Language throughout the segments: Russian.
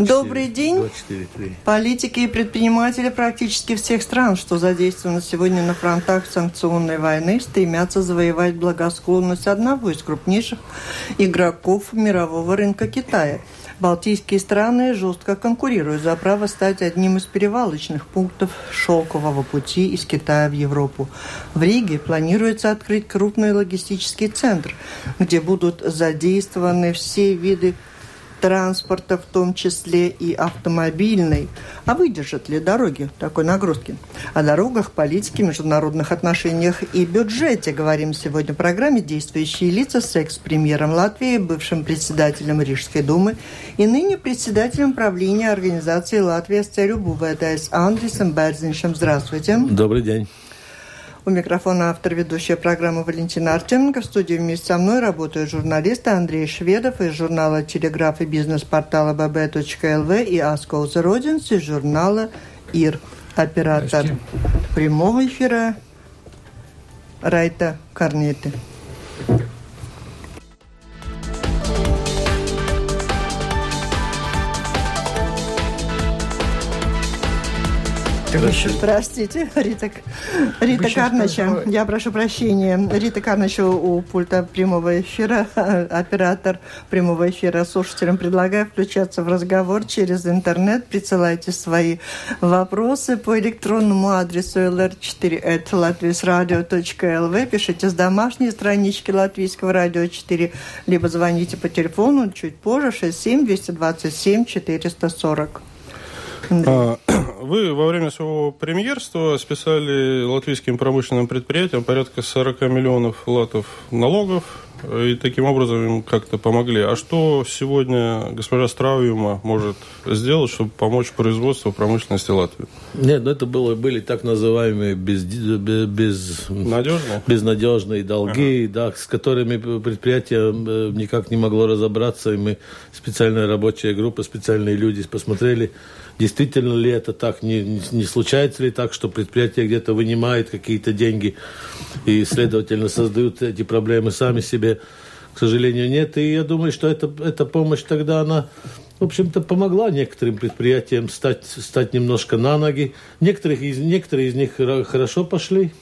Добрый день. Политики и предприниматели практически всех стран, что задействованы сегодня на фронтах санкционной войны, стремятся завоевать благосклонность одного из крупнейших игроков мирового рынка Китая – Балтийские страны жестко конкурируют за право стать одним из перевалочных пунктов шелкового пути из Китая в Европу. В Риге планируется открыть крупный логистический центр, где будут задействованы все виды транспорта, в том числе и автомобильный. А выдержат ли дороги такой нагрузки? О дорогах, политике, международных отношениях и бюджете говорим сегодня в программе «Действующие лица» с экс-премьером Латвии, бывшим председателем Рижской думы и ныне председателем правления организации «Латвия с целью БУВДС» Андресом Берзиншем. Здравствуйте. Добрый день. У микрофона автор ведущая программы Валентина Артеменко. В студии вместе со мной работают журналисты Андрей Шведов из журнала «Телеграф» и бизнес-портала bb.lv и Аскол Зародинс из журнала «Ир». Оператор прямого эфира Райта Карнеты. Хорошо. Простите, Рита, Рита Карнача. Я прошу прощения. Рита Карнача у пульта прямого эфира, оператор прямого эфира. Слушателям предлагаю включаться в разговор через интернет. Присылайте свои вопросы по электронному адресу lr4.latvisradio.lv. Пишите с домашней странички Латвийского радио 4, либо звоните по телефону чуть позже 67 227 440. А, вы во время своего премьерства списали латвийским промышленным предприятиям порядка 40 миллионов латов налогов и таким образом им как-то помогли. А что сегодня госпожа Страуюма может сделать, чтобы помочь производству промышленности Латвии? Нет, ну это было, были так называемые без, без, Надежные? безнадежные долги, ага. да, с которыми предприятие э, никак не могло разобраться, и мы специальная рабочая группа, специальные люди посмотрели, действительно ли это так, не, не случается ли так, что предприятие где-то вынимает какие-то деньги и, следовательно, создают эти проблемы сами себе. К сожалению, нет. И я думаю, что эта, эта помощь тогда, она, в общем-то, помогла некоторым предприятиям стать, стать немножко на ноги. Некоторых из, некоторые из них хорошо пошли,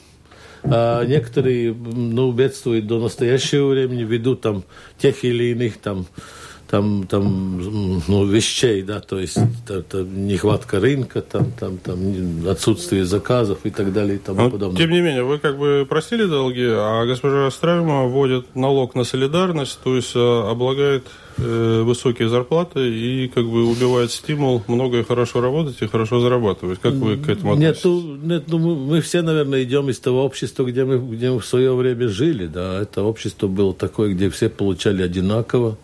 а некоторые ну, бедствуют до настоящего времени ввиду там тех или иных там там, там ну, вещей, да, то есть это, нехватка рынка, там, там, там отсутствие заказов и так далее и тому Но, подобное. Тем не менее, вы как бы простили долги, а госпожа Стравима вводит налог на солидарность, то есть э, облагает э, высокие зарплаты и как бы убивает стимул много и хорошо работать и хорошо зарабатывать. Как вы к этому относитесь? Нет, ну, нет, ну мы все, наверное, идем из того общества, где мы, где мы в свое время жили, да, это общество было такое, где все получали одинаково.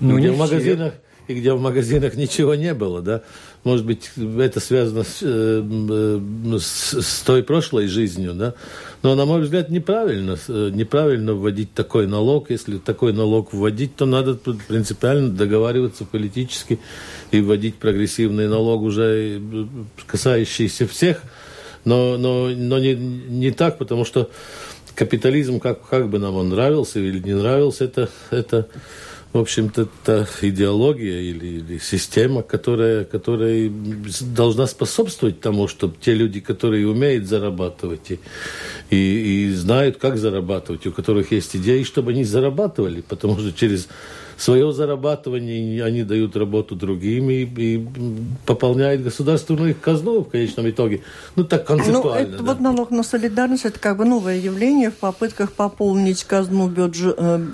Ну, где в магазинах и где в магазинах ничего не было, да. Может быть, это связано с, э, э, с, с той прошлой жизнью, да. Но, на мой взгляд, неправильно, э, неправильно вводить такой налог. Если такой налог вводить, то надо принципиально договариваться политически и вводить прогрессивный налог, уже касающийся всех. Но, но, но не, не так, потому что капитализм, как, как бы нам он нравился или не нравился, это, это в общем-то, это идеология или, или система, которая, которая должна способствовать тому, чтобы те люди, которые умеют зарабатывать и, и, и знают, как зарабатывать, у которых есть идеи, чтобы они зарабатывали, потому что через свое зарабатывание, они дают работу другим и, и пополняют государственную казну в конечном итоге. Ну, так ну, концептуально. Ну, это, да. Вот налог на солидарность – это как бы новое явление в попытках пополнить казну бюджет, э,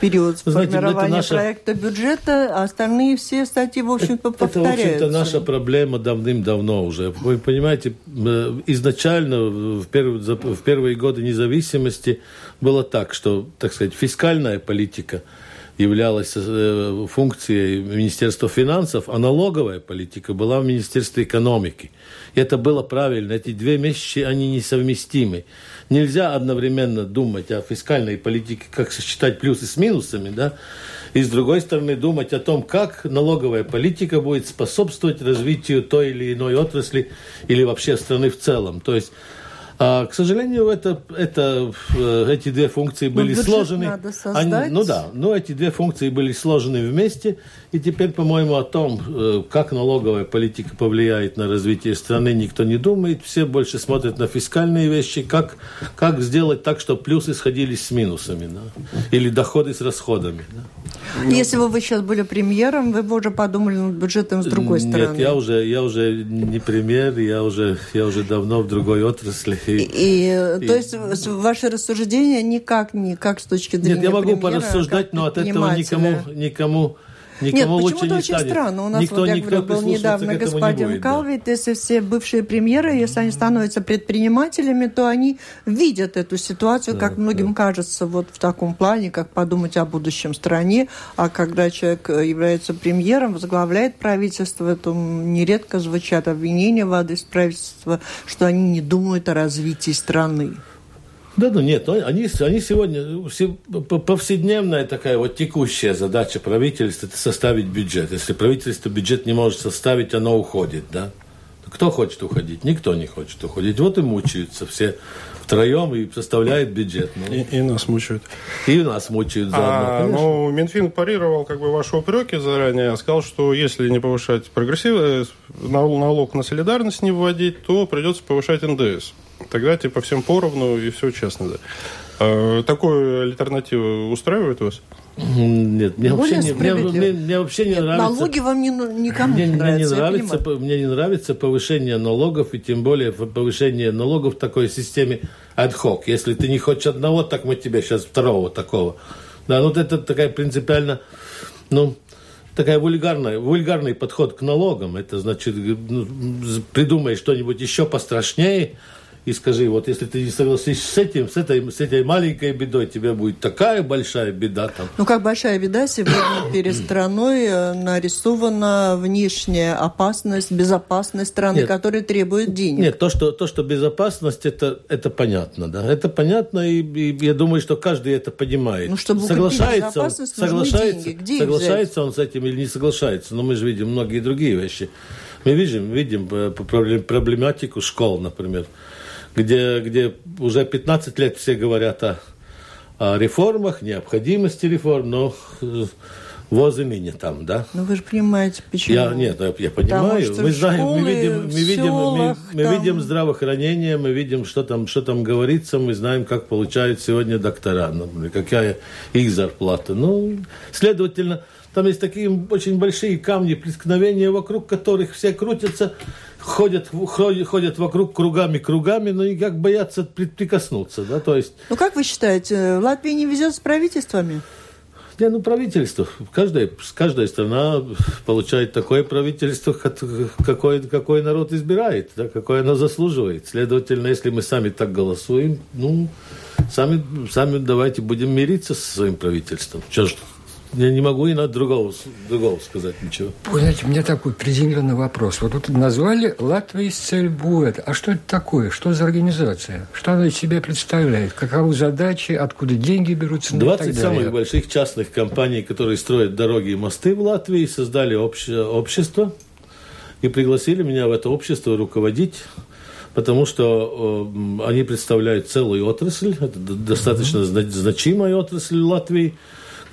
период Знаете, формирования наша... проекта бюджета, а остальные все статьи, в общем-то, это, повторяются. Это, в общем-то, наша проблема давным-давно уже. Вы понимаете, э, изначально, в первые, в первые годы независимости было так, что, так сказать, фискальная политика – являлась э, функцией Министерства финансов, а налоговая политика была в Министерстве экономики. И это было правильно. Эти две вещи, они несовместимы. Нельзя одновременно думать о фискальной политике, как сочетать плюсы с минусами, да, и с другой стороны думать о том, как налоговая политика будет способствовать развитию той или иной отрасли или вообще страны в целом. То есть к сожалению, это, это, э, эти две функции ну, были сложены. Надо создать. Они, ну да, но эти две функции были сложены вместе. И теперь, по-моему, о том, э, как налоговая политика повлияет на развитие страны, никто не думает. Все больше смотрят на фискальные вещи, как, как сделать так, чтобы плюсы сходились с минусами, да? или доходы с расходами. Да? Если бы вы сейчас были премьером, вы бы уже подумали над бюджетом с другой Нет, стороны. Нет, я уже, я уже не премьер, я уже, я уже давно в другой отрасли. И, и, и, то есть ваши рассуждения никак не как с точки зрения Нет, я могу порассуждать, но от этого никому, никому Никому Нет, почему-то очень станет. странно. У нас, никто, вот, я говорю, был недавно господин будет, Калвит, да. если все бывшие премьеры, если они становятся предпринимателями, то они видят эту ситуацию, да, как многим да. кажется, вот в таком плане, как подумать о будущем стране. А когда человек является премьером, возглавляет правительство, то нередко звучат обвинения в адрес правительства, что они не думают о развитии страны. Да, ну нет, они, они сегодня, повседневная такая вот текущая задача правительства – это составить бюджет. Если правительство бюджет не может составить, оно уходит, да? Кто хочет уходить? Никто не хочет уходить. Вот и мучаются все втроем и составляют бюджет. Ну. И, и нас мучают. И нас мучают заодно, а, Ну, Минфин парировал как бы ваши упреки заранее, сказал, что если не повышать прогрессивный налог на солидарность не вводить, то придется повышать НДС. Тогда типа всем поровну и все честно, да. А, такую альтернативу устраивает вас? Нет, мне вообще, не, мне, мне, мне вообще не Нет, нравится. Налоги вам не, никому мне, не нравятся. Мне не нравится, мне не нравится повышение налогов, и тем более повышение налогов в такой системе ad-hoc. Если ты не хочешь одного, так мы тебе сейчас второго такого. Да, ну вот это такая принципиально, ну, такая вульгарная, вульгарный подход к налогам. Это значит, ну, придумай что-нибудь еще пострашнее, и скажи, вот если ты не согласишься с этим, с этой, с этой маленькой бедой, тебе будет такая большая беда там. Ну, как большая беда, сегодня перед страной э, нарисована внешняя опасность, безопасность страны, нет, которая требует денег. Нет, то, что, то, что безопасность, это, это понятно, да. Это понятно, и, и я думаю, что каждый это понимает. Ну, чтобы соглашается он, соглашается, деньги. Соглашается он с этим или не соглашается, но мы же видим многие другие вещи. Мы видим, видим э, проблематику школ, например где, где уже 15 лет все говорят о, о реформах, необходимости реформ, но возы не там, да? Ну вы же понимаете, почему? Я, нет, я понимаю. мы знаем, мы видим, мы видим, мы, мы там... видим здравоохранение, мы видим, что там, что там говорится, мы знаем, как получают сегодня доктора, например, какая их зарплата. Ну, следовательно, там есть такие очень большие камни преткновения, вокруг которых все крутятся, ходят, ходят, ходят вокруг кругами, кругами, но никак боятся прикоснуться, да, то есть... Ну, как вы считаете, Латвия не везет с правительствами? Не, ну, правительство. Каждая, каждая страна получает такое правительство, какое, какой народ избирает, да, какое оно заслуживает. Следовательно, если мы сами так голосуем, ну, сами, сами давайте будем мириться со своим правительством. Что ж, я не могу и на другого, другого сказать ничего. Вы знаете, у меня такой приземленный вопрос. Вот тут назвали Латвия Цельбуэт. А что это такое? Что за организация? Что она из себя представляет? Каковы задачи? Откуда деньги берутся? 20 ну, самых больших частных компаний, которые строят дороги и мосты в Латвии, создали обще, общество и пригласили меня в это общество руководить потому что э, они представляют целую отрасль, это достаточно mm-hmm. значимая отрасль Латвии,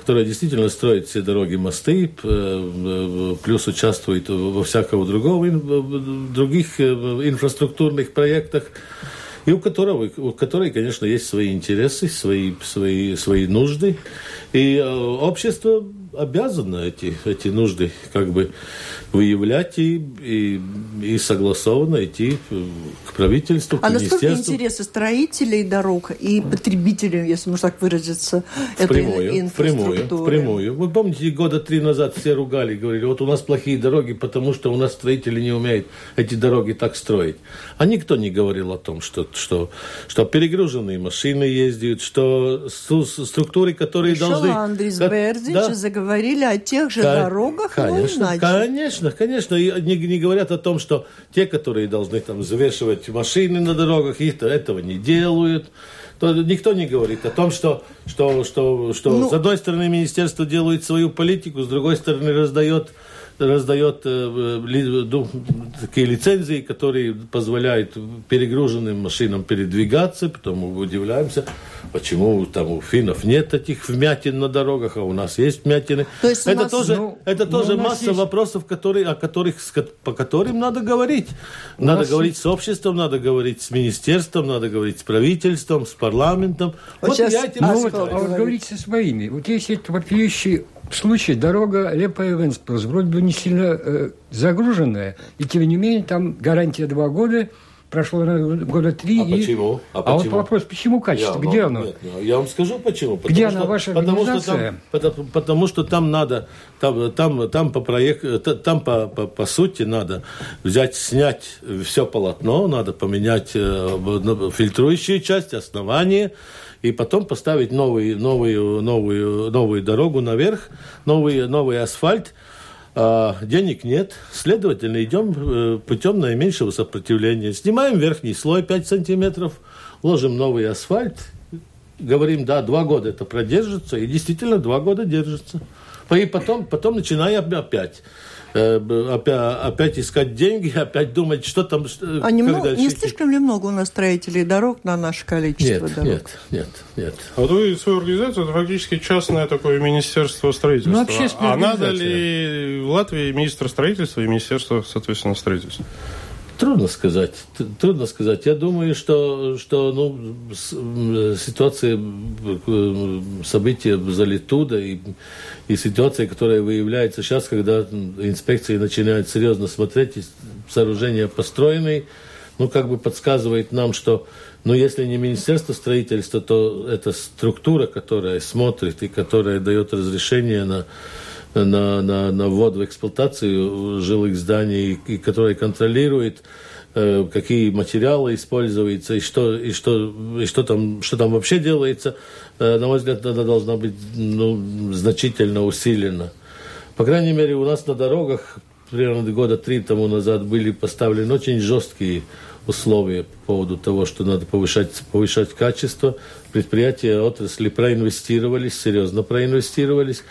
которая действительно строит все дороги, мосты, плюс участвует во всякого другого, других э, инфраструктурных проектах, и у которого, у которой, конечно, есть свои интересы, свои, свои, свои нужды. И э, общество обязана эти, эти нужды как бы выявлять и, и, и согласованно идти к правительству, а к насколько интересы строителей дорог и потребителей, если можно так выразиться, впрямую, этой инфраструктуры? Впрямую, впрямую. Вы помните, года три назад все ругали, говорили, вот у нас плохие дороги, потому что у нас строители не умеют эти дороги так строить. А никто не говорил о том, что, что, что перегруженные машины ездят, что структуры, которые Еще должны... Андрей Бердич да? заговорили о тех же Кон- дорогах, конечно, но иначе. Конечно, конечно. И не, не говорят о том, что те, которые должны там взвешивать машины на дорогах, их этого не делают то никто не говорит о том, что, что, что, что ну, с одной стороны министерство делает свою политику, с другой стороны раздает раздает э, такие лицензии, которые позволяют перегруженным машинам передвигаться, потом мы удивляемся, почему там у финнов нет этих вмятин на дорогах, а у нас есть вмятины. То есть это нас, тоже, ну, это ну, тоже масса есть... вопросов, которые, о которых, по которым надо говорить. Надо говорить есть... с обществом, надо говорить с министерством, надо говорить с правительством, с парламентом. Вот, вот сейчас я этим ну, вот, а вот говорить со своими. Вот есть это вопиющий случай дорога Лепа-Эвенсплус вроде бы не сильно э, загруженная, и тем не менее там гарантия два года, прошло года три. А и... почему? А, а вот вопрос, почему качество? Я, Где оно? Нет, я вам скажу почему. Потому Где что, она, ваша потому что, там, потому, потому что там надо, там, там, там по проекту, там по, по, по сути надо взять, снять все полотно, надо поменять э, фильтрующие части, основание, и потом поставить новый, новую, новую, новую дорогу наверх, новый, новый асфальт. А, денег нет, следовательно, идем э, путем наименьшего сопротивления. Снимаем верхний слой 5 сантиметров, ложим новый асфальт, говорим, да, два года это продержится, и действительно два года держится. И потом, потом начинаем опять. Э, опять, опять искать деньги, опять думать, что там... А не, много, не слишком ли много у нас строителей дорог на наше количество нет, дорог? Нет, нет, нет. А вот вы свою организацию, это фактически частное такое министерство строительства. Ну, а надо ли в Латвии министр строительства и министерство, соответственно, строительства? Трудно сказать. Трудно сказать. Я думаю, что, что ну, ситуация, события за Литуда и, и ситуация, которая выявляется сейчас, когда инспекции начинают серьезно смотреть, сооружения построенные, ну, как бы подсказывает нам, что, ну, если не Министерство строительства, то это структура, которая смотрит и которая дает разрешение на на, на, на ввод в эксплуатацию жилых зданий, и, которая контролирует э, какие материалы используются и что, и что, и что, там, что там вообще делается, э, на мой взгляд, она должна быть ну, значительно усилена. По крайней мере, у нас на дорогах примерно года три тому назад были поставлены очень жесткие условия по поводу того, что надо повышать, повышать качество. Предприятия отрасли проинвестировались, серьезно проинвестировались.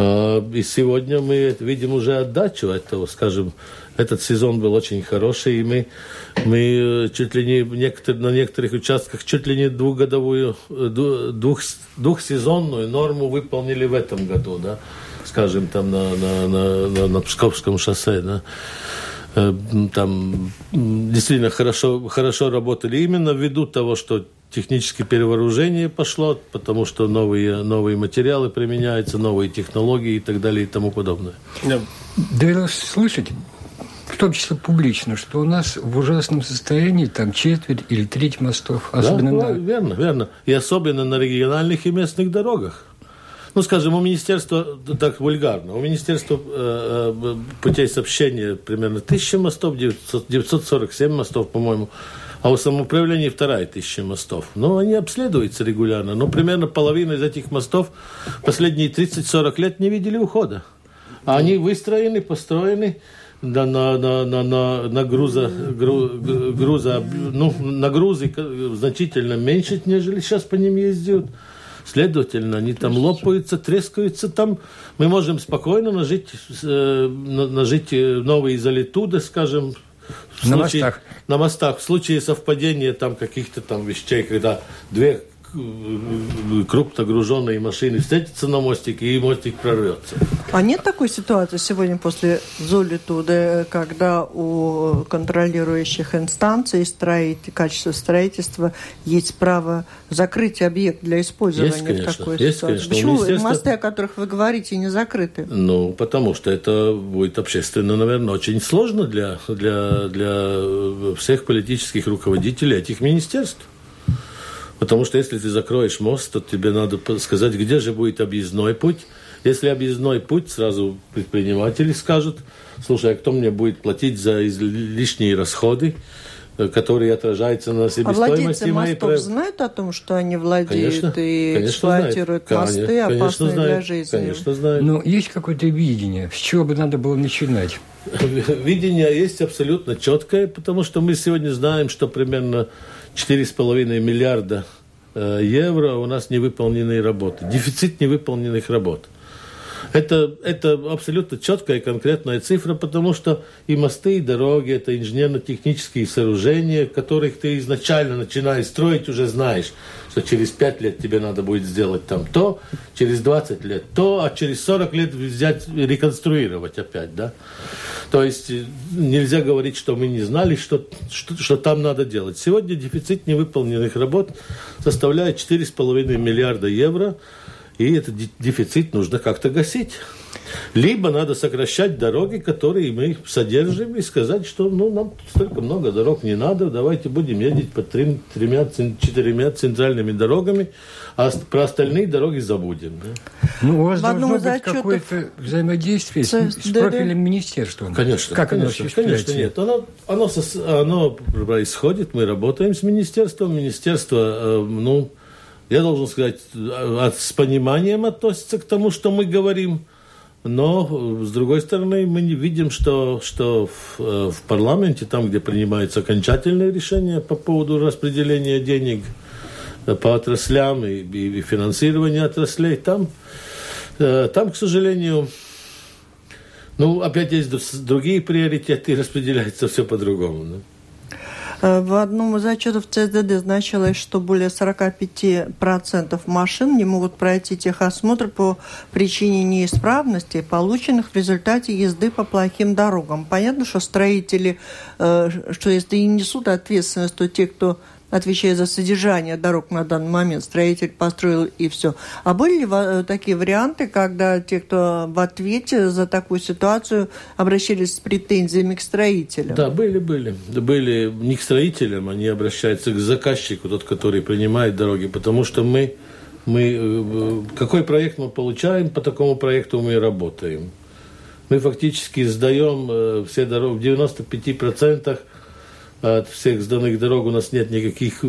А, и сегодня мы видим уже отдачу этого, скажем, этот сезон был очень хороший, и мы, мы э, чуть ли не некотор, на некоторых участках чуть ли не двухгодовую, э, двух, двухсезонную норму выполнили в этом году, да, скажем, там на, на, на, на, на Псковском шоссе, да. Э, там действительно хорошо, хорошо работали именно ввиду того, что техническое перевооружение пошло, потому что новые, новые материалы применяются, новые технологии и так далее и тому подобное. Да. Довелось слышать, в том числе публично, что у нас в ужасном состоянии там четверть или треть мостов. Особенно да, на... верно, верно. И особенно на региональных и местных дорогах. Ну, скажем, у министерства, так вульгарно, у министерства э, э путей сообщения примерно тысяча мостов, 900, 947 мостов, по-моему, а у самоуправления вторая тысяча мостов. Но они обследуются регулярно. Но примерно половина из этих мостов последние 30-40 лет не видели ухода. А они выстроены, построены на, на, на, на, на, на груза, гру, груза, ну, нагрузы значительно меньше, нежели сейчас по ним ездят. Следовательно, они там лопаются, трескаются там. Мы можем спокойно нажить, э, нажить новые залитуды, скажем, на случае, мостах. На мостах. В случае совпадения там каких-то там вещей, когда две крупно груженные машины встретятся на мостике, и мостик прорвется. А нет такой ситуации сегодня после Золитуды, когда у контролирующих инстанций строить, качество строительства есть право закрыть объект для использования есть, конечно, в такой есть, ситуации? Конечно. Почему министерство... мосты, о которых вы говорите, не закрыты? Ну, потому что это будет общественно, наверное, очень сложно для, для, для всех политических руководителей этих министерств. Потому что если ты закроешь мост, то тебе надо сказать, где же будет объездной путь. Если объездной путь, сразу предприниматели скажут, слушай, а кто мне будет платить за лишние расходы, э, которые отражаются на себестоимости а моей... мостов знают о том, что они владеют конечно, и конечно эксплуатируют знают. мосты, конечно, опасные знают, для жизни? Конечно, знают. Но есть какое-то видение, с чего бы надо было начинать? Видение есть абсолютно четкое, потому что мы сегодня знаем, что примерно 4,5 миллиарда э, евро у нас невыполненные работы, дефицит невыполненных работ. Это, это абсолютно четкая и конкретная цифра, потому что и мосты, и дороги – это инженерно-технические сооружения, которых ты изначально начинаешь строить, уже знаешь, что через 5 лет тебе надо будет сделать там то, через 20 лет то, а через 40 лет взять, реконструировать опять, да. То есть э, нельзя говорить, что мы не знали, что, что, что там надо делать. Сегодня дефицит невыполненных работ составляет 4,5 миллиарда евро, и этот дефицит нужно как-то гасить. Либо надо сокращать дороги, которые мы содержим, и сказать, что ну, нам столько много дорог не надо, давайте будем ездить по трем, тремя, четырьмя центральными дорогами, а про остальные дороги забудем. Да? Ну, у вас в должно быть отчетов... какое-то взаимодействие с, с да, профильным да. министерством. Конечно. Как конечно, оно Конечно, нет. Оно, оно, оно происходит, мы работаем с министерством. Министерство, э, ну, я должен сказать, от, с пониманием относится к тому, что мы говорим. Но, с другой стороны, мы не видим, что, что в, э, в парламенте, там, где принимаются окончательные решения по поводу распределения денег э, по отраслям и, и финансирования отраслей, там, э, там, к сожалению, ну, опять есть другие приоритеты, и распределяется все по-другому. Да? Э, в одном из отчетов ЦСДД значилось, что более 45% машин не могут пройти техосмотр по причине неисправности, полученных в результате езды по плохим дорогам. Понятно, что строители, э, что если и несут ответственность, то те, кто отвечая за содержание дорог на данный момент, строитель построил и все. А были ли э, такие варианты, когда те, кто в ответе за такую ситуацию, обращались с претензиями к строителям? Да, были, были. Были не к строителям, они обращаются к заказчику, тот, который принимает дороги, потому что мы, мы э, какой проект мы получаем, по такому проекту мы и работаем. Мы фактически сдаем э, все дороги в 95% от всех сданных дорог у нас нет никаких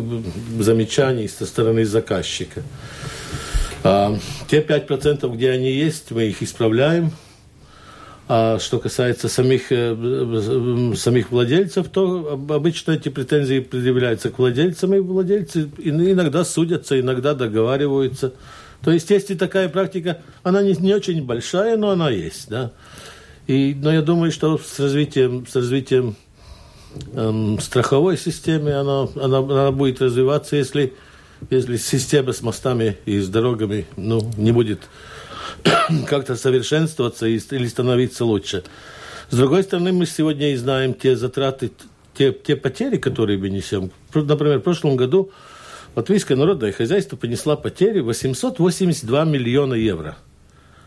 замечаний со стороны заказчика. А, те 5%, где они есть, мы их исправляем. А что касается самих, э, самих владельцев, то обычно эти претензии предъявляются к владельцам, и владельцы иногда судятся, иногда договариваются. То есть есть и такая практика, она не, не очень большая, но она есть. Да? И, но я думаю, что с развитием, с развитием эм, страховой системе, она, она, она будет развиваться, если, если система с мостами и с дорогами ну, не будет как-то совершенствоваться или становиться лучше. С другой стороны, мы сегодня и знаем те затраты, те, те потери, которые мы несем. Например, в прошлом году Латвийское народное хозяйство понесла потери 882 миллиона евро –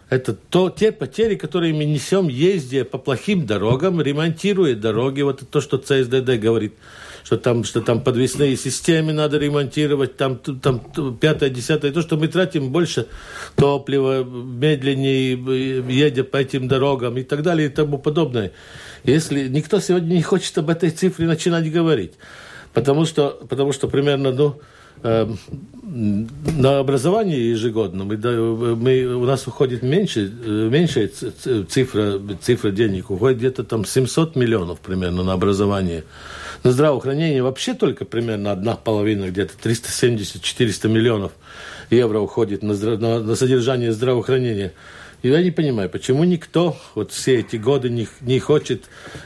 это то, те потери, которые мы несем, ездя по плохим дорогам, ремонтируя дороги. Вот это то, что ЦСДД говорит, что там, что там подвесные системы надо ремонтировать, там, там пятое, десятое. То, что мы тратим больше топлива, медленнее едя по этим дорогам и так далее и тому подобное. Если никто сегодня не хочет об этой цифре начинать говорить, потому что, потому что примерно, ну, на образование ежегодно мы, мы, у нас уходит меньше, э, меньшая цифра, цифра денег, уходит где-то там 700 миллионов примерно на образование. На здравоохранение вообще только примерно одна половина, где-то 370-400 миллионов евро уходит на, на, на содержание здравоохранения. И я не понимаю, почему никто вот все эти годы не, не хочет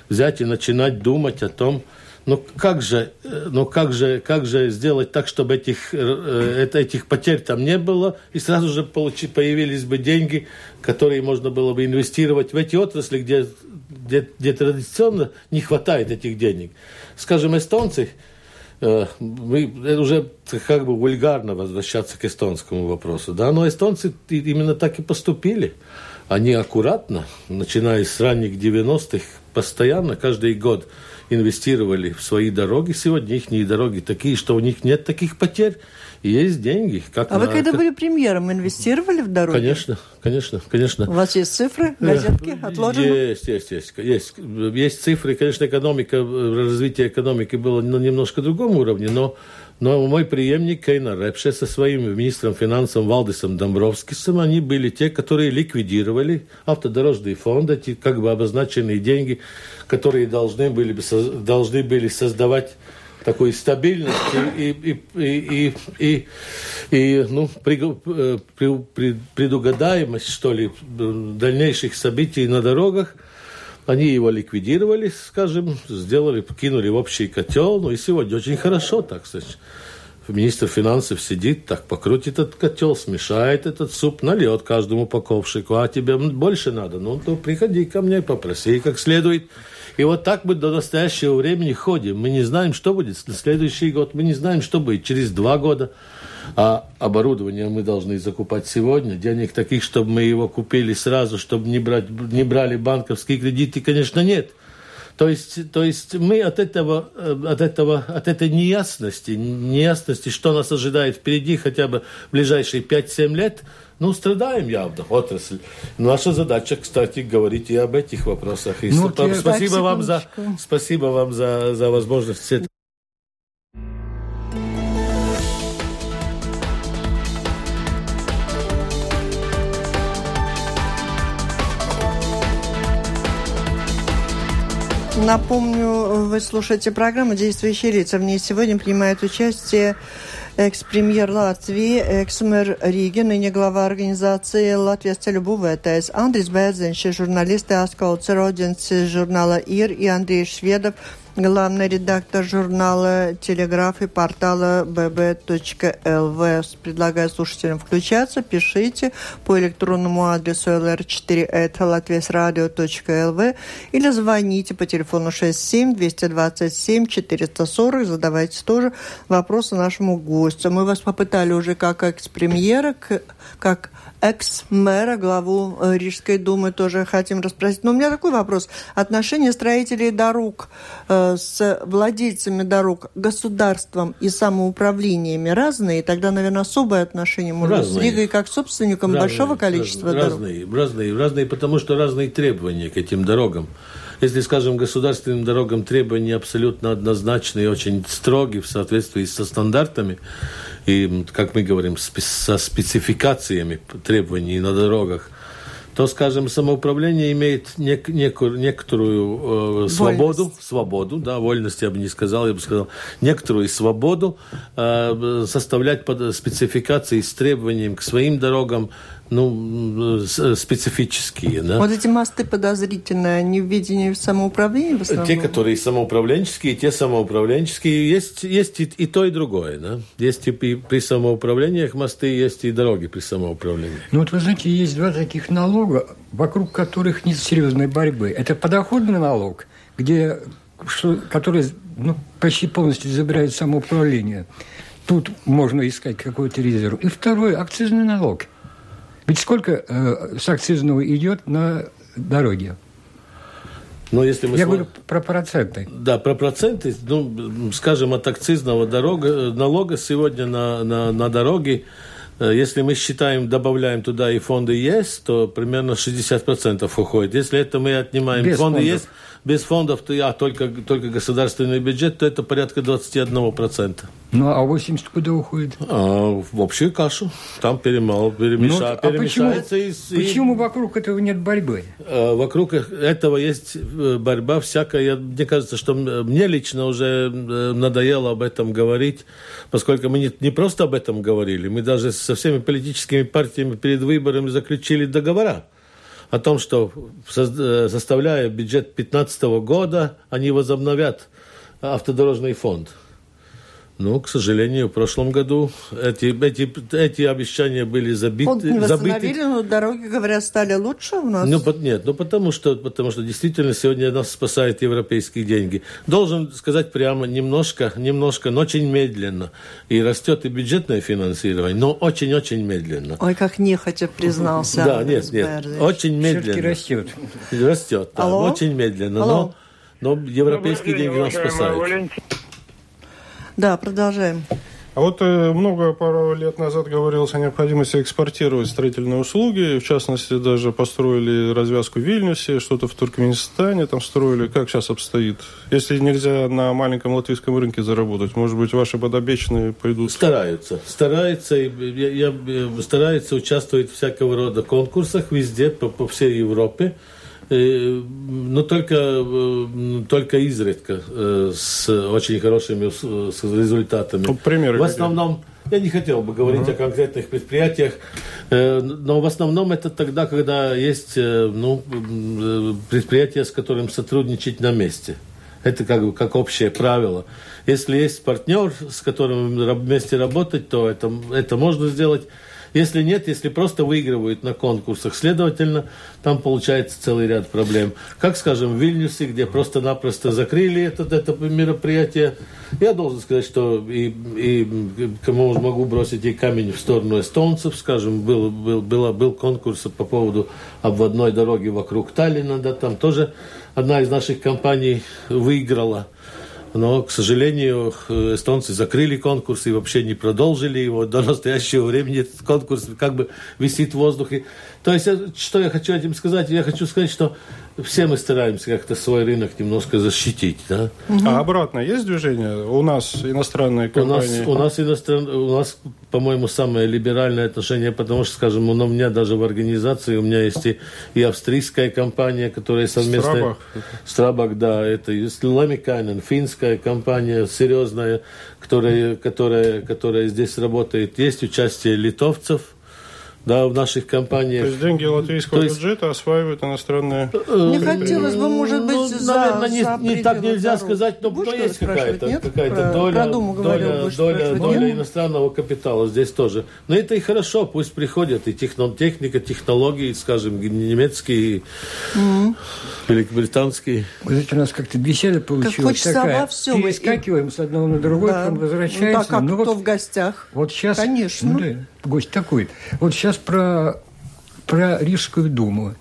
взять и начинать думать о том, ну как же, ну как же, как же сделать так, чтобы этих, этих потерь там не было, и сразу же получи, появились бы деньги, которые можно было бы инвестировать в эти отрасли, где, где, где традиционно не хватает этих денег. Скажем, эстонцы, мы уже как бы вульгарно возвращаться к эстонскому вопросу, да, но эстонцы именно так и поступили. Они аккуратно, начиная с ранних 90-х, постоянно, каждый год инвестировали в свои дороги. Сегодня их дороги такие, что у них нет таких потерь. И есть деньги. Как а на... вы когда были премьером, инвестировали в дороги? Конечно, конечно, конечно. У вас есть цифры, газетки отложены? Есть, есть, есть. Есть, есть цифры. Конечно, экономика, развитие экономики было на немножко другом уровне, но но мой преемник Кейна Репше со своим министром финансов Валдисом Домбровскисом, они были те, которые ликвидировали автодорожные фонды, эти как бы обозначенные деньги, которые должны были, должны были создавать такой стабильности и, и, и, и, и ну, предугадаемость, что ли, дальнейших событий на дорогах – они его ликвидировали, скажем, сделали, кинули в общий котел. Ну и сегодня очень хорошо, так сказать. Министр финансов сидит, так покрутит этот котел, смешает этот суп, нальет каждому упаковщику. А тебе больше надо? Ну, то приходи ко мне, попроси как следует. И вот так мы до настоящего времени ходим. Мы не знаем, что будет на следующий год. Мы не знаем, что будет через два года. А оборудование мы должны закупать сегодня. Денег таких, чтобы мы его купили сразу, чтобы не, брать, не брали банковские кредиты, конечно, нет. То есть, то есть мы от этого, э, от этого, от этой неясности, неясности, что нас ожидает впереди хотя бы в ближайшие 5-7 лет, ну, страдаем явно, отрасль. Наша задача, кстати, говорить и об этих вопросах. И ну, спасибо, вам за, спасибо вам за, за возможность Напомню, вы слушаете программу «Действующие лица». В ней сегодня принимает участие экс-премьер Латвии, экс-мэр Риги, ныне глава организации «Латвijas ceļu būvētājs» Andris Bērziņš, žurnālisti Askauts Rodins, журнала «Ир» и Андрей Шведов, главный редактор журнала «Телеграф» и портала bb.lv. Предлагаю слушателям включаться. Пишите по электронному адресу lr4.latviasradio.lv или звоните по телефону 67 227 440. Задавайте тоже вопросы нашему гостю. Мы вас попытали уже как экс-премьера, как экс-мэра, главу э, Рижской думы тоже хотим расспросить. Но у меня такой вопрос. Отношения строителей дорог э, с владельцами дорог, государством и самоуправлениями разные? Тогда, наверное, особое отношение может разные. с Ригой как собственником разные, большого количества разные, дорог. Разные, разные, разные, потому что разные требования к этим дорогам. Если, скажем, государственным дорогам требования абсолютно однозначные и очень строгие в соответствии со стандартами, и, как мы говорим, со спецификациями требований на дорогах, то, скажем, самоуправление имеет нек- некую, некоторую э, свободу, свободу, да, вольность я бы не сказал, я бы сказал, некоторую свободу э, составлять под спецификации с требованием к своим дорогам, ну, специфические. Да? Вот эти мосты подозрительные, они в видении самоуправления в основном? Те, которые самоуправленческие, те самоуправленческие. Есть, есть и, и то, и другое. Да? Есть и при самоуправлениях мосты, есть и дороги при самоуправлении. Ну вот вы знаете, есть два таких налога, вокруг которых нет серьезной борьбы. Это подоходный налог, где, что, который ну, почти полностью забирает самоуправление. Тут можно искать какой-то резерв. И второй – акцизный налог – ведь сколько э, с акцизного идет на дороге? Но если мы Я см... говорю про проценты. Да, про проценты. Ну, скажем, от акцизного дорога, налога сегодня на, на, на дороге, э, если мы считаем, добавляем туда и фонды ЕС, то примерно 60% уходит. Если это мы отнимаем Без фонды ЕС, без фондов, то я только, только государственный бюджет, то это порядка 21%. Ну, а 80 куда уходит? А, в общую кашу. Там перемал, перемеша, ну, перемешается. А почему, и, почему вокруг этого нет борьбы? А, вокруг этого есть э, борьба всякая. Мне кажется, что мне лично уже э, надоело об этом говорить, поскольку мы не, не просто об этом говорили, мы даже со всеми политическими партиями перед выборами заключили договора о том, что составляя бюджет 2015 года, они возобновят автодорожный фонд. Ну, к сожалению, в прошлом году эти, эти, эти обещания были забиты. Фонд не забиты. но дороги, говорят, стали лучше у нас. Ну, нет, ну потому что, потому что действительно сегодня нас спасают европейские деньги. Должен сказать прямо, немножко, немножко, но очень медленно. И растет и бюджетное финансирование, но очень-очень медленно. Ой, как нехотя признался. Да, нет, нет, очень медленно. растет. Растет, да, очень медленно. Но, но европейские деньги нас спасают. Да, продолжаем. А вот э, много пару лет назад говорилось о необходимости экспортировать строительные услуги. В частности, даже построили развязку в Вильнюсе, что-то в Туркменистане там строили. Как сейчас обстоит? Если нельзя на маленьком латвийском рынке заработать, может быть, ваши подопечные пойдут? Стараются. Стараются, я, я, стараются участвовать в всякого рода конкурсах везде, по, по всей Европе. Э, но только, э, только изредка э, с очень хорошими с результатами. Ну, примеры в основном, я не хотел бы говорить uh-huh. о конкретных предприятиях, но в основном это тогда, когда есть ну, предприятие, с которым сотрудничать на месте. Это как, бы, как общее правило. Если есть партнер, с которым вместе работать, то это, это можно сделать. Если нет, если просто выигрывают на конкурсах, следовательно, там получается целый ряд проблем. Как, скажем, в Вильнюсе, где просто-напросто закрыли это, это мероприятие. Я должен сказать, что и, и кому могу бросить и камень в сторону эстонцев, скажем, был, был, был, был конкурс по поводу обводной дороги вокруг Таллина, да, там тоже одна из наших компаний выиграла – но, к сожалению, эстонцы закрыли конкурс и вообще не продолжили его. До настоящего времени этот конкурс как бы висит в воздухе. То есть, что я хочу этим сказать? Я хочу сказать, что все мы стараемся как-то свой рынок немножко защитить. Да? Угу. А обратно есть движение? У нас иностранные компании? У нас, у нас, иностран... у нас по-моему, самое либеральное отношение, потому что, скажем, у меня даже в организации, у меня есть и, и австрийская компания, которая совместно... Страбах. Страбах, да, это есть Ламикайнен, финская компания, серьезная, которая, которая, которая здесь работает. Есть участие литовцев, да, в наших компаниях. То есть деньги латвийского есть... бюджета осваивают иностранные... Не э, хотелось бы, может быть, ну, за, наверное, не, за не так нельзя дорог. сказать, но, но есть какая-то какая доля, доля, доля, доля иностранного капитала здесь тоже. Но это и хорошо, пусть приходят и техно, техника, технологии, скажем, немецкие, mm-hmm. великобританские. Вот это у нас как-то беседа получилась как такая. Всем. Перескакиваем с одного на другой, да. возвращаемся. Ну, да, как ну, кто вот, в гостях. Вот сейчас... Конечно. Ну, да, гость такой. Вот сейчас про, про Рижскую думу.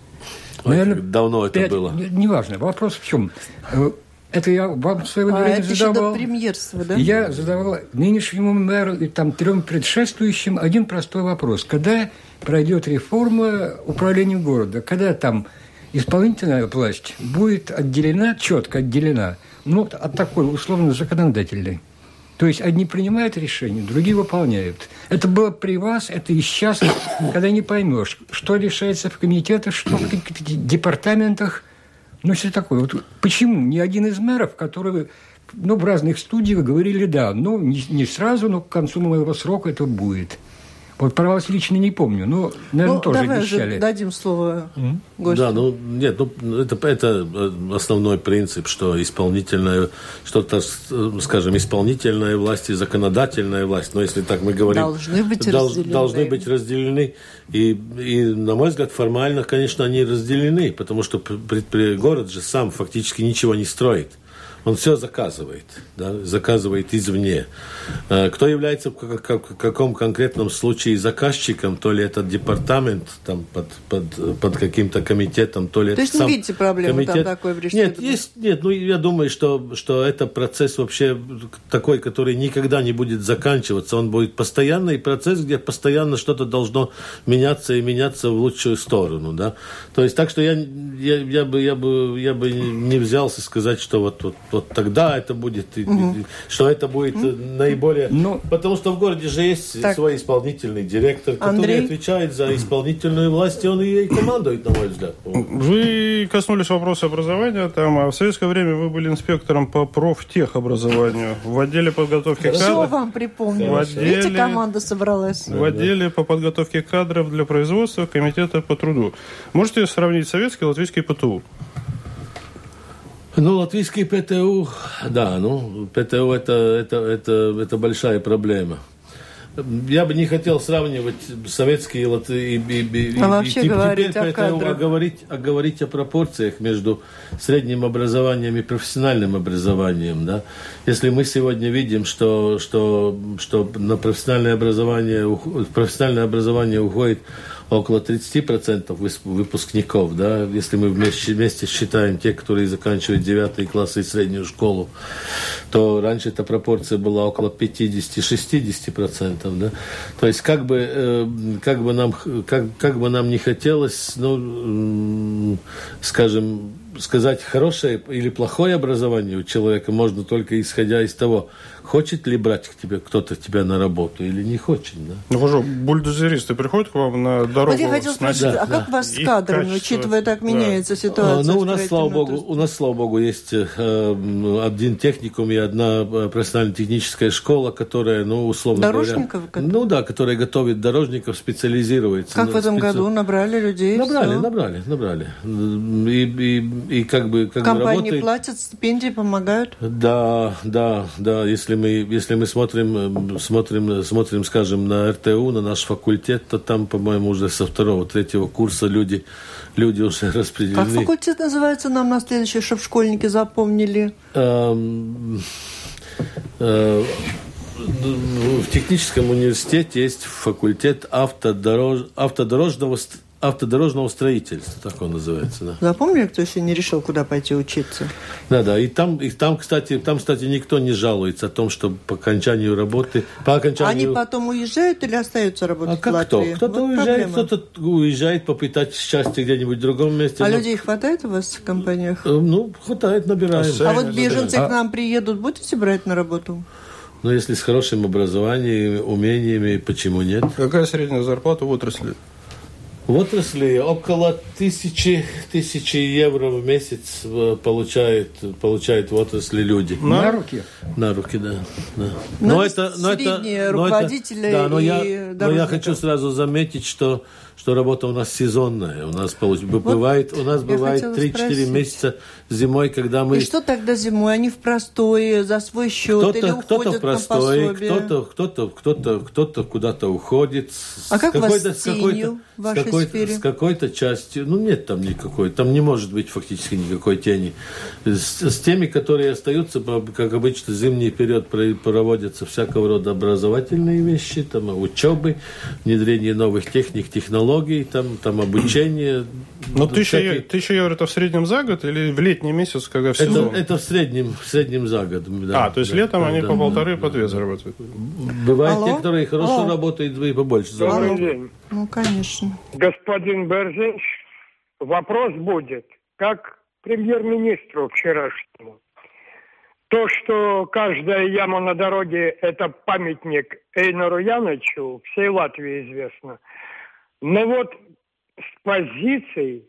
Наверное, давно это 5, было. Неважно. Вопрос в чем? Э, это я вам в свое а, время это задавал. Еще до премьерства, да? Я задавал нынешнему мэру и там трем предшествующим один простой вопрос. Когда пройдет реформа управления города? Когда там исполнительная власть будет отделена, четко отделена, ну, от такой условно законодательной? То есть одни принимают решения, другие выполняют. Это было при вас, это и сейчас, когда не поймешь, что решается в комитетах, что в департаментах. Ну, все такое. Вот почему ни один из мэров, которые ну, в разных студиях говорили, да, ну, не, не сразу, но к концу моего срока это будет. Вот про вас лично не помню, но, наверное, ну, тоже давай обещали. Же дадим слово mm? гостю. Да, ну, нет, ну, это, это основной принцип, что исполнительная, что-то, скажем, исполнительная власть и законодательная власть, но если так мы говорим... Должны быть дол, разделены. Должны быть разделены. И, и, на мой взгляд, формально, конечно, они разделены, потому что город же сам фактически ничего не строит он все заказывает, да, заказывает извне. Э, кто является в каком конкретном случае заказчиком, то ли это департамент там, под, под, под каким-то комитетом, то ли то это есть не видите проблемы комитет. там такой в Нет, есть, нет, ну я думаю, что, что это процесс вообще такой, который никогда не будет заканчиваться, он будет постоянный процесс, где постоянно что-то должно меняться и меняться в лучшую сторону, да. То есть так что я, я, я, бы, я, бы, я бы не взялся сказать, что вот, вот вот тогда это будет, угу. что это будет угу. наиболее... Ну, Потому что в городе же есть так. свой исполнительный директор, который Андрей? отвечает за исполнительную власть, и он ей командует, на мой взгляд. Вы коснулись вопроса образования, там, а в советское время вы были инспектором по профтехобразованию в отделе подготовки кадров. Все вам припомню. В отделе, Видите, команда собралась. В отделе по подготовке кадров для производства Комитета по труду. Можете сравнить советский и латвийский ПТУ? Ну, латвийский ПТУ, да, ну, ПТУ это, это, это, это большая проблема. Я бы не хотел сравнивать советские и, и, и, а вообще и, говорить теперь о ПТУ, а говорить, а говорить о пропорциях между средним образованием и профессиональным образованием. Да? Если мы сегодня видим, что, что, что на профессиональное образование, профессиональное образование уходит около 30% выпускников, да, если мы вместе, вместе считаем те, которые заканчивают 9 классы и среднюю школу, то раньше эта пропорция была около 50-60%, да. То есть как бы, э, как бы нам, как, как бы нам не хотелось, ну, скажем, сказать хорошее или плохое образование у человека можно только исходя из того, хочет ли брать к тебе кто-то тебя на работу или не хочет. Да? Ну хорошо, бульдозеристы приходят к вам на дорогу? Вот я хотел спросить, да, а да. как вас с кадрами, учитывая, так меняется да. ситуация? Ну, у нас, слава богу, у нас, слава богу, есть э, один техникум и одна э, профессионально-техническая школа, которая, ну, условно Дорожников? говоря... Ну да, которая готовит дорожников, специализируется. Как в этом специ... году набрали людей? Набрали, все. набрали, набрали. И, и, и как бы... Как Компании бы работает... платят, стипендии помогают? Да, да, да, если мы, если мы смотрим, э, смотрим, смотрим, скажем, на РТУ, на наш факультет, то там, по-моему, уже со второго, третьего курса люди, люди уже распределены. Как факультет называется нам на следующий, чтобы школьники запомнили? Эм, э, в техническом университете есть факультет автодорож... автодорожного автодорожного строительства, так он называется. Да. Запомнили, кто еще не решил, куда пойти учиться? Да, да. И там, и там, кстати, там, кстати, никто не жалуется о том, что по окончанию работы, по окончанию. Они потом уезжают или остаются работать а как в Латвии? Кто? Кто-то вот уезжает, кто-то уезжает попытать счастье где-нибудь в другом месте. А но... людей хватает у вас в компаниях? Э, ну, хватает, набираем. А, а вот беженцы а... к нам приедут, будете брать на работу? Ну, если с хорошим образованием, умениями, почему нет? Какая средняя зарплата в отрасли? В отрасли около тысячи, тысячи евро в месяц э, получают, получают в отрасли люди. На, на руки? На руки, да. да. Но, но это, но это, руководители но это, да, но я, но я хочу сразу заметить, что что работа у нас сезонная. У нас вот бывает, у нас бывает 3-4 месяца зимой, когда мы... И что тогда зимой? Они в простое, за свой счет кто-то, или кто-то в простое, кто-то, кто-то, кто-то, кто-то куда-то уходит. А как вас с тенью в вашей с какой-то, сфере? С какой-то частью. Ну, нет там никакой. Там не может быть фактически никакой тени. С, с теми, которые остаются, как обычно, зимний период проводятся всякого рода образовательные вещи, там, учебы, внедрение новых техник, технологий, технологий, там, там обучение. Но ну, тысяча, всякие... тысяча евро это в среднем за год или в летний месяц, когда в сезон? Это, это в среднем, в среднем за год. Да, а, то есть да, летом да, они да, по полторы, да, по две зарабатывают. Бывают Алло? те, которые хорошо Алло? работают, и побольше зарабатывают. Добрый день. Ну, конечно. Господин Берзинч, вопрос будет, как премьер-министру вчерашнему. То, что каждая яма на дороге – это памятник Эйнару Янычу, всей Латвии известно – но вот с позицией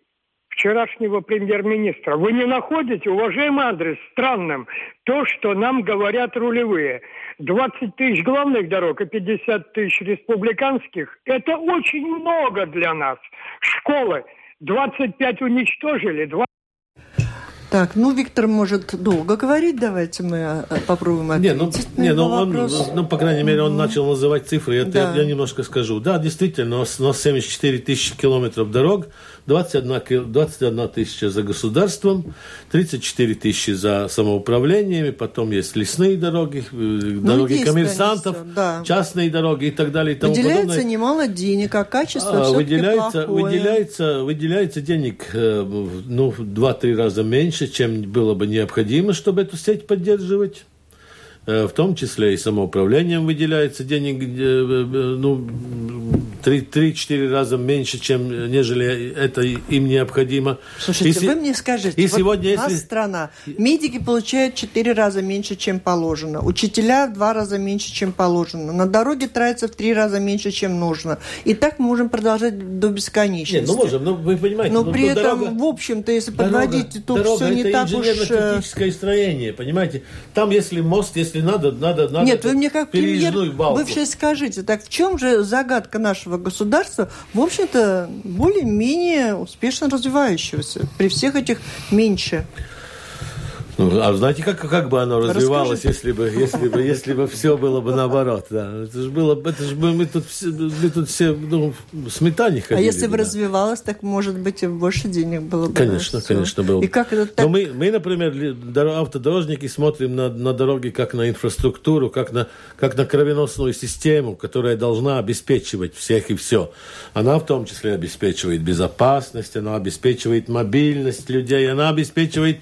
вчерашнего премьер-министра. Вы не находите, уважаемый адрес, странным то, что нам говорят рулевые. 20 тысяч главных дорог и 50 тысяч республиканских – это очень много для нас. Школы 25 уничтожили, 20 так, ну, Виктор может долго говорить, давайте мы э, попробуем ответить не, ну, не, ну, он, ну, по крайней мере, он начал называть цифры, я, да. я, я немножко скажу. Да, действительно, у нас 74 тысячи километров дорог, 21, 21 тысяча за государством, 34 тысячи за самоуправлениями, потом есть лесные дороги, э, ну, дороги есть, коммерсантов, конечно, да. частные дороги и так далее. И тому выделяется подобное. немало денег, а качество а, выделяется, выделяется, выделяется денег э, ну, в 2-3 раза меньше, чем было бы необходимо, чтобы эту сеть поддерживать. Э, в том числе и самоуправлением выделяется денег, э, э, ну, 3-4 раза меньше, чем нежели это им необходимо. Слушайте, и, вы мне скажите, и вот сегодня, у нас если... страна, медики получают 4 раза меньше, чем положено, учителя в 2 раза меньше, чем положено, на дороге тратится в 3 раза меньше, чем нужно. И так мы можем продолжать до бесконечности. Нет, ну можем, но вы понимаете. Но ну, при этом, дорога, в общем-то, если подводить, то дорога все не так уж... инженерно-техническое строение, понимаете. Там, если мост, если если надо, надо, надо. Нет, вы мне как премьер, балку. вы все скажите, так в чем же загадка нашего государства, в общем-то, более-менее успешно развивающегося, при всех этих меньше? Ну, а знаете, как, как бы оно развивалось, если бы, если бы, если бы все было бы наоборот, да? Это же было, это же мы тут все, мы тут все, ну, сметане ходили. А если бы да. развивалось, так, может быть, и больше денег было бы. Конечно, конечно, было. И как это так? Но мы, мы, например, автодорожники смотрим на, на дороги как на инфраструктуру, как на, как на кровеносную систему, которая должна обеспечивать всех и все. Она в том числе обеспечивает безопасность, она обеспечивает мобильность людей, она обеспечивает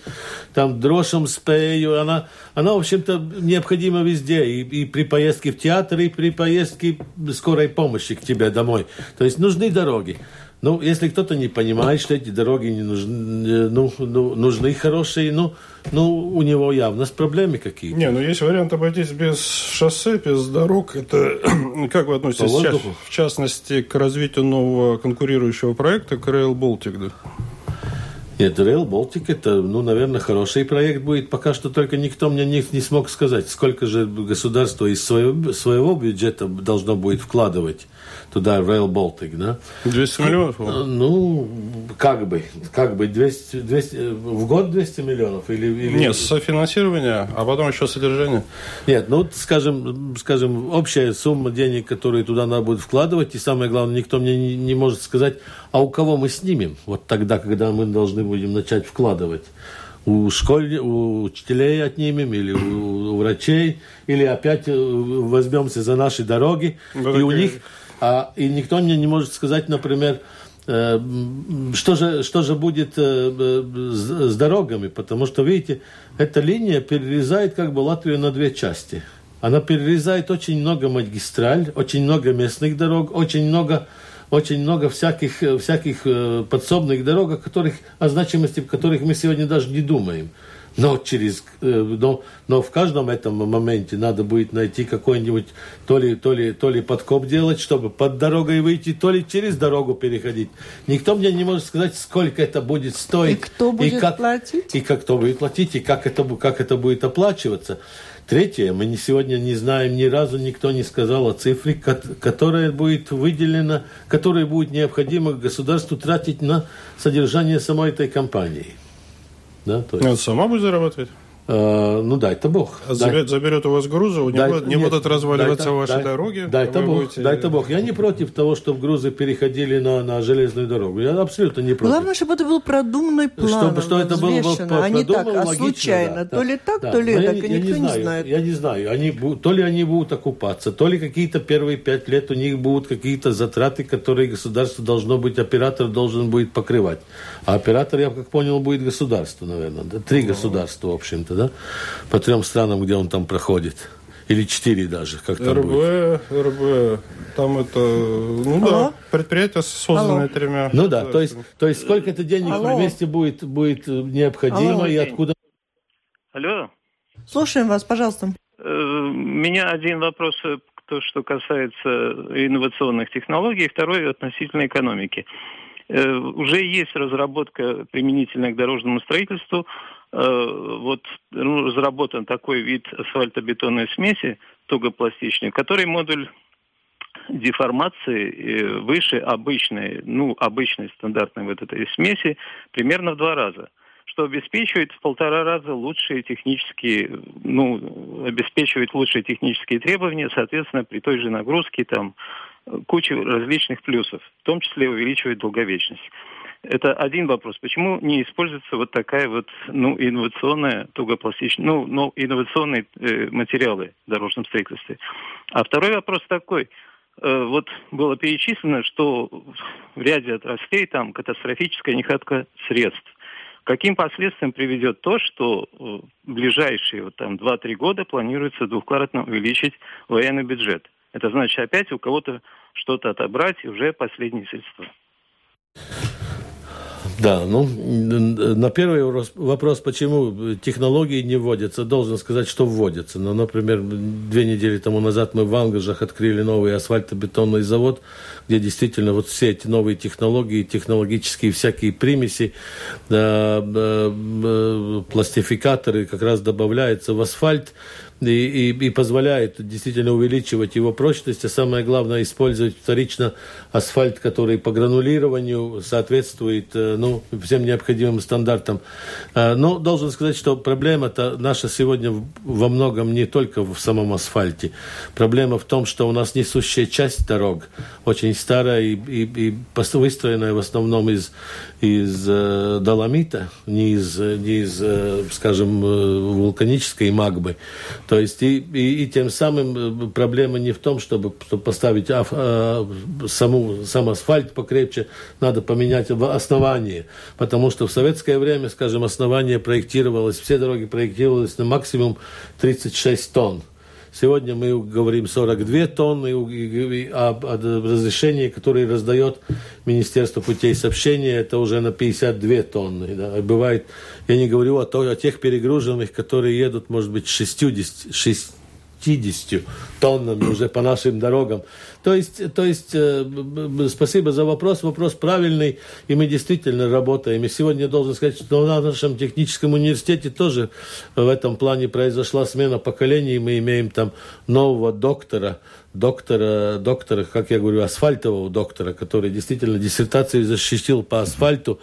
там дрожь хорошем спею, она, она в общем-то, необходима везде, и, и при поездке в театр, и при поездке скорой помощи к тебе домой. То есть нужны дороги. Ну, если кто-то не понимает, что эти дороги не нужны, ну, ну, нужны хорошие, ну, ну, у него явно с проблемы какие-то. Не, ну есть вариант обойтись без шоссе, без дорог. Это как вы относитесь, в, в частности, к развитию нового конкурирующего проекта, к Rail Baltic, да? Нет, Rail Baltic это, ну, наверное, хороший проект будет. Пока что только никто мне не, не смог сказать, сколько же государство из своего, своего бюджета должно будет вкладывать туда Rail Baltic, да? 200 миллионов? Э, ну, как бы, как бы 200, 200, в год 200 миллионов? Или, или... Нет, софинансирование, а потом еще содержание. Нет, ну, скажем, скажем, общая сумма денег, которые туда надо будет вкладывать, и самое главное, никто мне не, не может сказать, а у кого мы снимем, вот тогда, когда мы должны будем начать вкладывать? У школь, у учителей отнимем, или у, у врачей, или опять э, возьмемся за наши дороги, да, и у них а, и никто мне не может сказать, например, э, что же, что же будет э, с дорогами, потому что, видите, эта линия перерезает как бы Латвию на две части. Она перерезает очень много магистраль, очень много местных дорог, очень много, очень много всяких, всяких э, подсобных дорог, о, которых, о значимости которых мы сегодня даже не думаем. Но, через, э, но, но в каждом этом моменте надо будет найти какой-нибудь то ли, то, ли, то ли подкоп делать, чтобы под дорогой выйти, то ли через дорогу переходить. Никто мне не может сказать, сколько это будет стоить. И кто будет и как, платить? И как кто будет платить, и как это, как это будет оплачиваться. Третье, мы сегодня не знаем, ни разу никто не сказал о цифре, которая будет выделена, которая будет необходимо государству тратить на содержание самой этой компании. Да, то есть... Она сама будет зарабатывать? Э, ну, дай это Бог. Заберет, заберет у вас грузы, у дай, него не нет, будут разваливаться дай, ваши дай, дороги. Дай это Бог, будете... дай это Бог. Я не против того, чтобы грузы переходили на, на железную дорогу. Я абсолютно не против. Главное, чтобы это был продуманный план. Чтобы, что это было продумано, а не так, а логично, случайно. Да, то ли так, да. то ли так, я, я никто не, знаю, не знает. Я не знаю. Они, то ли они будут окупаться, то ли какие-то первые пять лет у них будут какие-то затраты, которые государство должно быть, оператор должен будет покрывать. А оператор, я как понял, будет государство, наверное. Три государства, в общем-то, да? по трем странам, где он там проходит. Или четыре даже, как там РБ, будет. РБ, там это, ну Алло? да, предприятие созданное Алло. тремя. Ну да, то есть, то есть сколько это денег Алло. вместе будет, будет необходимо Алло. и откуда... Алло. Слушаем вас, пожалуйста. Э, меня один вопрос, э, то, что касается инновационных технологий, второй относительно экономики. Э, уже есть разработка применительная к дорожному строительству Э, вот ну, разработан такой вид асфальтобетонной смеси тугопластичной, который модуль деформации э, выше обычной, ну, обычной стандартной вот этой смеси примерно в два раза что обеспечивает в полтора раза лучшие технические, ну, обеспечивает лучшие технические требования, соответственно, при той же нагрузке там куча различных плюсов, в том числе увеличивает долговечность. Это один вопрос. Почему не используется вот такая вот, ну, инновационная тугопластичная, ну, ну инновационные э, материалы в дорожном строительстве? А второй вопрос такой. Э, вот было перечислено, что в ряде отраслей там катастрофическая нехватка средств. Каким последствиям приведет то, что в ближайшие вот, там, 2-3 года планируется двукратно увеличить военный бюджет? Это значит опять у кого-то что-то отобрать и уже последние средства. Да, ну, на первый вопрос, почему технологии не вводятся, должен сказать, что вводятся. Ну, например, две недели тому назад мы в Ангажах открыли новый асфальтобетонный завод, где действительно вот все эти новые технологии, технологические всякие примеси, да, пластификаторы как раз добавляются в асфальт. И, и, и позволяет действительно увеличивать его прочность, а самое главное использовать вторично асфальт, который по гранулированию соответствует э, ну, всем необходимым стандартам. Э, но должен сказать, что проблема-то наша сегодня во многом не только в самом асфальте. Проблема в том, что у нас несущая часть дорог очень старая и, и, и выстроенная в основном из, из э, доломита, не из, не из, э, скажем, э, вулканической магмы. То есть и, и, и тем самым э, проблема не в том, чтобы, чтобы поставить аф, э, саму, сам асфальт покрепче, надо поменять основание. Потому что в советское время, скажем, основание проектировалось, все дороги проектировались на максимум 36 тонн. Сегодня мы говорим 42 тонны об разрешении, которое раздает Министерство путей сообщения, это уже на 52 тонны. Да. Бывает, я не говорю о, о тех перегруженных, которые едут, может быть, 60, 60 50 тоннами уже по нашим дорогам. То есть, то есть э, спасибо за вопрос. Вопрос правильный, и мы действительно работаем. И сегодня я должен сказать, что на нашем техническом университете тоже в этом плане произошла смена поколений. Мы имеем там нового доктора, доктора, доктора, как я говорю, асфальтового доктора, который действительно диссертацию защитил по асфальту.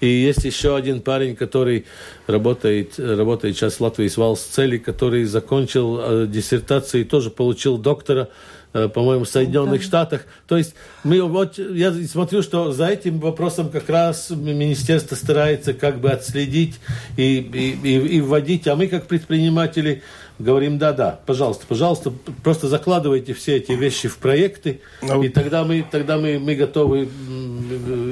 И есть еще один парень, который работает, работает сейчас в Латвии с Валсцели, который закончил э, диссертацию и тоже получил доктора Э, по-моему, в Соединенных да. Штатах. То есть мы вот я смотрю, что за этим вопросом как раз министерство старается как бы отследить и, и, и, и вводить, а мы как предприниматели говорим, да-да, пожалуйста, пожалуйста, просто закладывайте все эти вещи в проекты, ну, и тогда мы, тогда мы, мы готовы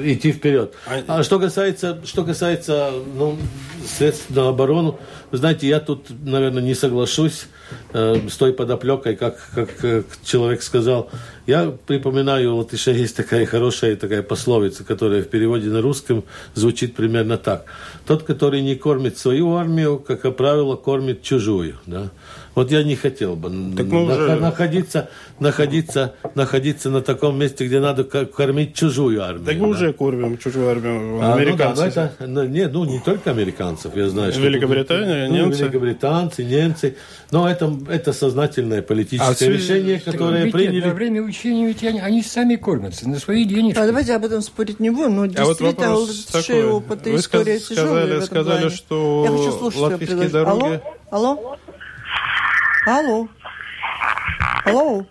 идти вперед. А, а что касается, что касается ну, средств на оборону, вы знаете, я тут, наверное, не соглашусь э, с той подоплекой, как, как человек сказал. Я припоминаю, у латышей есть такая хорошая такая пословица, которая в переводе на русском звучит примерно так. Тот, который не кормит свою армию, как правило, кормит чужую. Да? Вот я не хотел бы так мы уже... находиться, находиться, находиться на таком месте, где надо кормить чужую армию. Так мы да? уже кормим чужую армию. А, американцев. Ну, да, это, ну, нет, ну не только американцев, я знаю. Что Великобритания, тут, немцы. Ну, великобританцы, немцы. Но это, это сознательное политическое а, решение, которое ведь приняли. Во время учения ведь они, они сами кормятся на свои денежки. А давайте об этом спорить не будем, но действительно а вот такой. опыт и история сказали, тяжелая сказали, что я хочу латвийские дороги... Алло? Алло? Алло. Алло.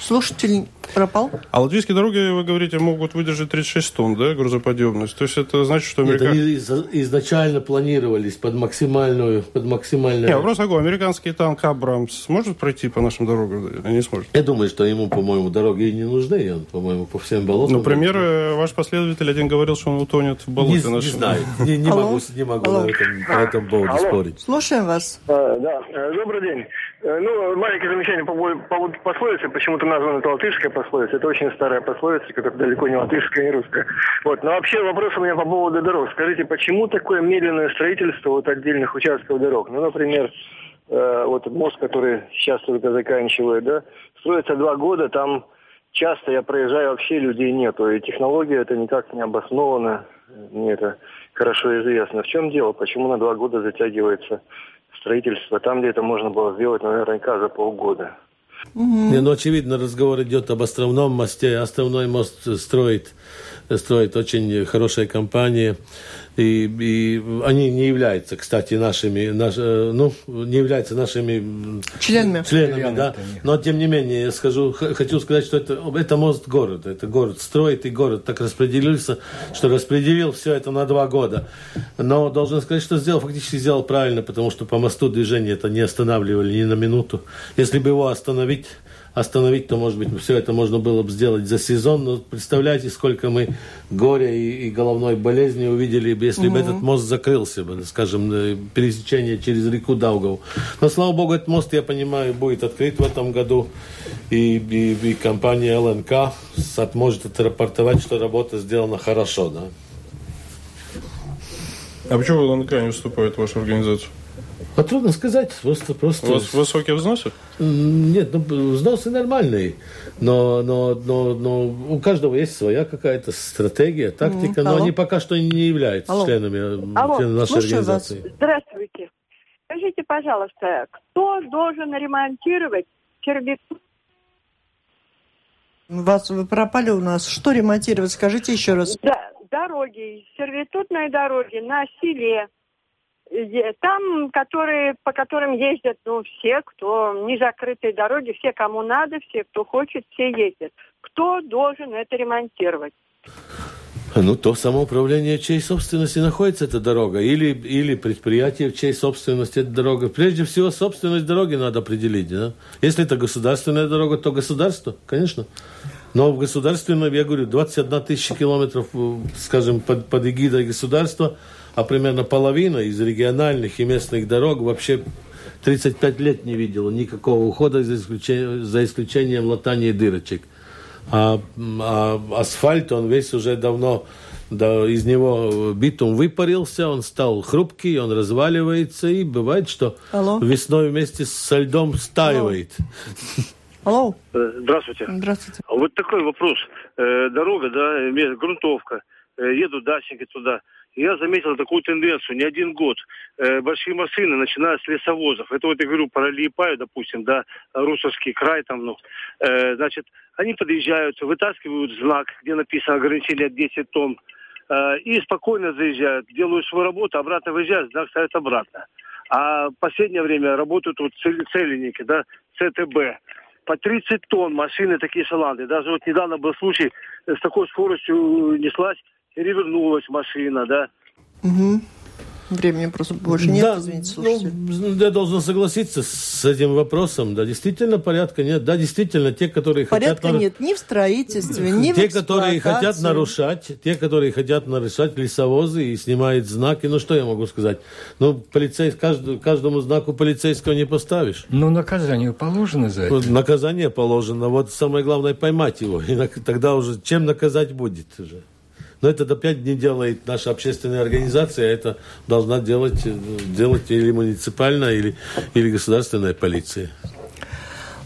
Слушатель пропал. А латвийские дороги, вы говорите, могут выдержать 36 тонн, да, грузоподъемность? То есть это значит, что американцы... Нет, они изначально планировались под максимальную... Под максимальную... Нет, вопрос такой. Американский танк Абрамс сможет пройти по нашим дорогам? Не сможет. Я думаю, что ему, по-моему, дороги и не нужны. И он, по-моему, по всем болотам... Например, будет... ваш последователь один говорил, что он утонет в болоте. Не, нашем... не знаю. Не, не могу, не могу на этом, по этому поводу Алло. спорить. Слушаем вас. А, да, э, добрый день. Э, ну, маленькое замечание по поводу пословицы. Почему-то названа это латышская пословица. Это очень старая пословица, которая далеко не латышская, не русская. Вот. Но вообще вопрос у меня по поводу дорог. Скажите, почему такое медленное строительство вот отдельных участков дорог? Ну, например, э, вот мост, который сейчас только заканчивает, да, строится два года, там часто я проезжаю, вообще людей нету. И технология это никак не обоснована. Мне это хорошо известно. В чем дело? Почему на два года затягивается строительство там, где это можно было сделать наверняка за полгода. Угу. Не, ну, очевидно, разговор идет об островном мосте. Островной мост строит, строит очень хорошая компания и, и они не являются, кстати, нашими, наш, э, ну, не являются нашими членами, членами да. Но тем не менее, я скажу, хочу сказать, что это, это мост города, это город строит, и город так распределился, что распределил все это на два года. Но должен сказать, что сделал, фактически сделал правильно, потому что по мосту движение это не останавливали ни на минуту. Если бы его остановить остановить, то, может быть, все это можно было бы сделать за сезон. Но представляете, сколько мы горя и, и головной болезни увидели, если угу. бы этот мост закрылся бы, скажем, э, пересечение через реку Даугав. Но, слава богу, этот мост, я понимаю, будет открыт в этом году. И, и, и компания ЛНК может отрапортовать, что работа сделана хорошо. Да? А почему ЛНК не вступает в вашу организацию? А трудно сказать, просто... просто... У вас высокие взносы? Нет, ну, взносы нормальные, но, но, но, но у каждого есть своя какая-то стратегия, тактика, mm, но они пока что не являются алло. членами, алло, членами нашей организации. Вас. Здравствуйте. Скажите, пожалуйста, кто должен ремонтировать сервитут? Вас вы пропали у нас. Что ремонтировать? Скажите еще раз. Да, дороги, сервитутные дороги на селе. Там, которые, по которым ездят ну, все, кто не закрытые дороги, все, кому надо, все, кто хочет, все ездят. Кто должен это ремонтировать? Ну, то самоуправление, в чьей собственности находится эта дорога, или, или предприятие, в чьей собственности эта дорога. Прежде всего, собственность дороги надо определить. Да? Если это государственная дорога, то государство, конечно. Но в государственном, я говорю, 21 тысяча километров, скажем, под, под эгидой государства, а примерно половина из региональных и местных дорог вообще 35 лет не видела никакого ухода, за исключением, за исключением латания дырочек а, а асфальт, он весь уже давно, да, из него битум выпарился, он стал хрупкий, он разваливается, и бывает, что Алло. весной вместе со льдом стаивает. Алло. Э, здравствуйте. Здравствуйте. Вот такой вопрос. Э, дорога, да, грунтовка. Э, едут дачники туда я заметил такую тенденцию не один год. Э, большие машины, начиная с лесовозов, это вот я говорю про Лиепаю, допустим, да, Русовский край там, ну, э, значит, они подъезжают, вытаскивают знак, где написано ограничение 10 тонн, э, и спокойно заезжают, делают свою работу, обратно выезжают, знак ставят обратно. А в последнее время работают вот целенники, да, ЦТБ по 30 тонн машины такие шаланды. Даже вот недавно был случай, с такой скоростью неслась перевернулась машина, да. Угу. Времени просто больше нет, да, извините, Ну, ну я должен согласиться с этим вопросом. Да, действительно порядка нет. Да, действительно, те, которые порядка хотят... нет ни в строительстве, ни те, в Те, которые хотят нарушать, те, которые хотят нарушать лесовозы и снимают знаки. Ну, что я могу сказать? Ну, полицей, каждому, каждому знаку полицейского не поставишь. Ну, наказание положено за это. Наказание положено. Вот самое главное поймать его. И тогда уже чем наказать будет уже. Но это опять не делает наша общественная организация, это должна делать, делать или муниципальная, или, или государственная полиция.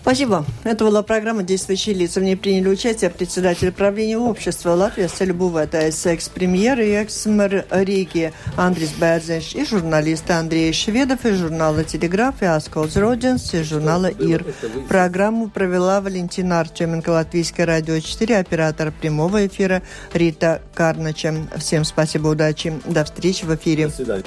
Спасибо. Это была программа «Действующие лица». В ней приняли участие председатель правления общества Латвия Сельбувата, экс-премьер и экс-мэр Риги Андрис Берзенш и журналисты Андрей Шведов из журнала «Телеграф» и Асколс Родинс из журнала «Ир». Программу провела Валентина Артеменко, Латвийское радио 4, оператор прямого эфира Рита Карнача. Всем спасибо, удачи. До встречи в эфире. До свидания.